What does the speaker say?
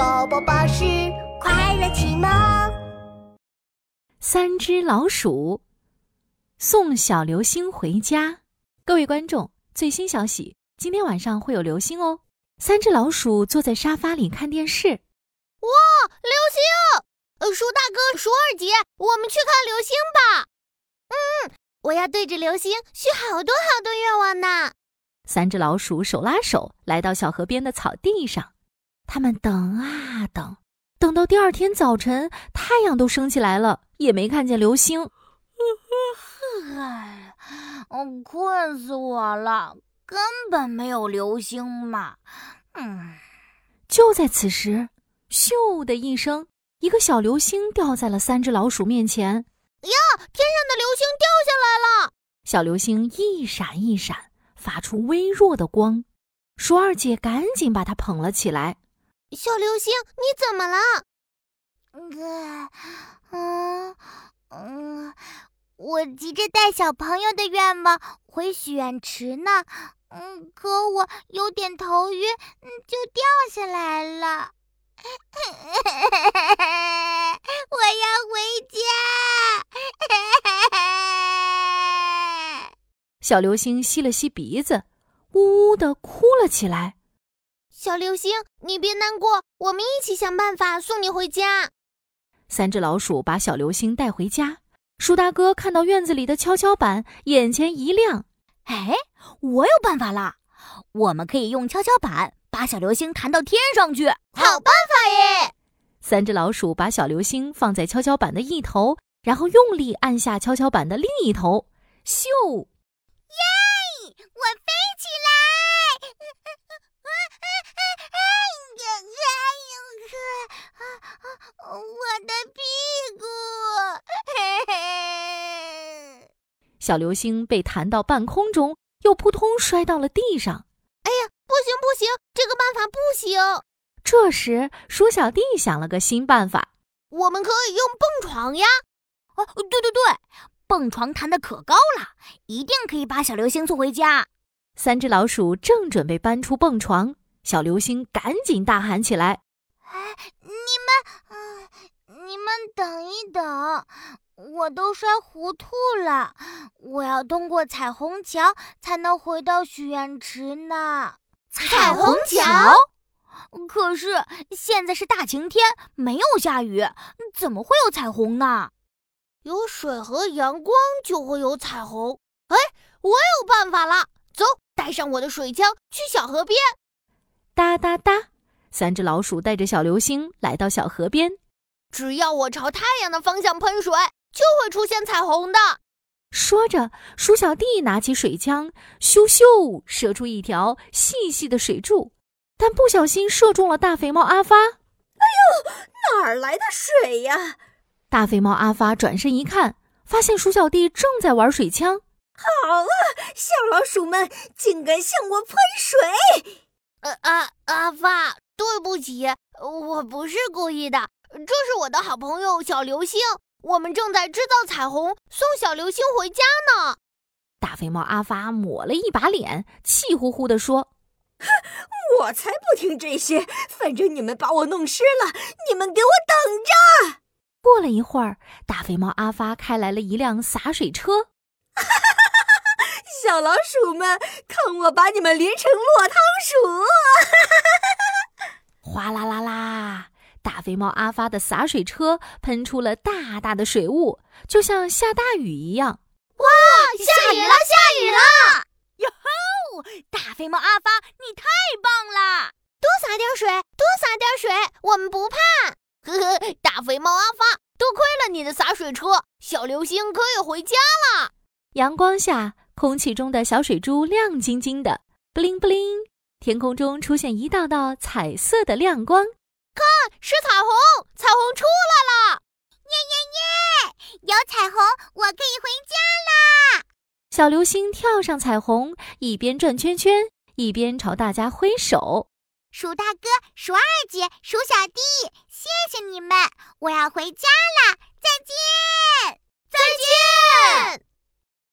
宝宝巴士快乐启蒙。三只老鼠送小流星回家。各位观众，最新消息，今天晚上会有流星哦。三只老鼠坐在沙发里看电视。哇，流星！呃，鼠大哥、鼠二姐，我们去看流星吧。嗯，我要对着流星许好多好多愿望呢。三只老鼠手拉手来到小河边的草地上，他们等啊等，等到第二天早晨，太阳都升起来了，也没看见流星。哎，我困死我了，根本没有流星嘛。嗯，就在此时，咻的一声，一个小流星掉在了三只老鼠面前。呀，天上的流星掉下来了！小流星一闪一闪。发出微弱的光，鼠二姐赶紧把它捧了起来。小流星，你怎么了？嗯嗯嗯，我急着带小朋友的愿望回许愿池呢。嗯，可我有点头晕，就掉下来了。我要回家。小流星吸了吸鼻子，呜呜的哭了起来。小流星，你别难过，我们一起想办法送你回家。三只老鼠把小流星带回家。鼠大哥看到院子里的跷跷板，眼前一亮：“哎，我有办法了！我们可以用跷跷板把小流星弹到天上去。好办法耶！”三只老鼠把小流星放在跷跷板的一头，然后用力按下跷跷板的另一头，咻！小流星被弹到半空中，又扑通摔到了地上。哎呀，不行不行，这个办法不行！这时，鼠小弟想了个新办法：我们可以用蹦床呀！哦，对对对。蹦床弹得可高了，一定可以把小流星送回家。三只老鼠正准备搬出蹦床，小流星赶紧大喊起来：“哎，你们，嗯，你们等一等，我都摔糊涂了，我要通过彩虹桥才能回到许愿池呢。”彩虹桥？可是现在是大晴天，没有下雨，怎么会有彩虹呢？有水和阳光就会有彩虹。哎，我有办法了！走，带上我的水枪去小河边。哒哒哒，三只老鼠带着小流星来到小河边。只要我朝太阳的方向喷水，就会出现彩虹的。说着，鼠小弟拿起水枪，咻咻射出一条细细的水柱，但不小心射中了大肥猫阿发。哎呦，哪儿来的水呀？大肥猫阿发转身一看，发现鼠小弟正在玩水枪。好啊，小老鼠们竟敢向我喷水！呃，阿阿发，对不起，我不是故意的。这是我的好朋友小流星，我们正在制造彩虹，送小流星回家呢。大肥猫阿发抹了一把脸，气呼呼地说：“哼，我才不听这些！反正你们把我弄湿了，你们给我等着！”过了一会儿，大肥猫阿发开来了一辆洒水车。小老鼠们，看我把你们淋成落汤鼠！哗啦啦啦，大肥猫阿发的洒水车喷出了大大的水雾，就像下大雨一样。哇，下雨了，下雨了！哟吼，大肥猫阿发，你太棒了！多洒点水，多洒点水，我们不怕。呵呵，大肥猫阿发，多亏了你的洒水车，小流星可以回家了。阳光下，空气中的小水珠亮晶晶的，布灵布灵。天空中出现一道道彩色的亮光，看，是彩虹，彩虹出来了！耶耶耶，有彩虹，我可以回家啦！小流星跳上彩虹，一边转圈圈，一边朝大家挥手。鼠大哥、鼠二姐、鼠小弟，谢谢你们！我要回家啦，再见，再见。